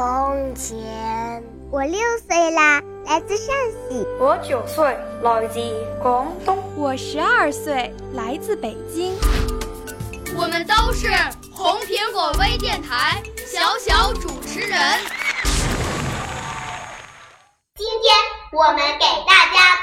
从前。我六岁啦，来自陕西。我九岁，来自广东。我十二岁，来自北京。我们都是红苹果微电台小小主持人。今天我们给大家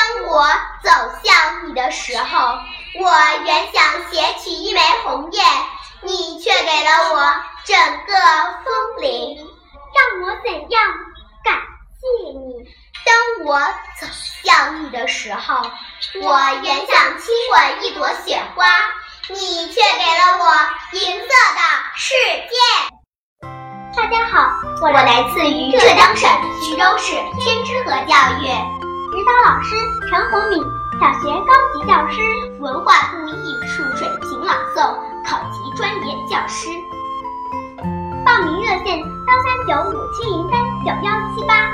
当我走向你的时候，我原想携取一枚红叶。你却给了我整个枫林，让我怎样感谢你？当我走向你的时候，我原想亲吻一朵雪花，你却给了我银色的世界。大家好，我来自于浙江省徐州市天之河教育，指导老师陈红敏，小学高级教师，文化部艺术水平朗诵。考级专业教师，报名热线：幺三九五七零三九幺七八。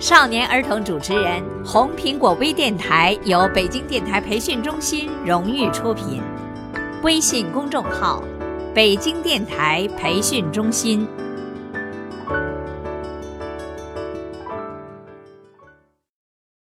少年儿童主持人，红苹果微电台由北京电台培训中心荣誉出品，微信公众号：北京电台培训中心。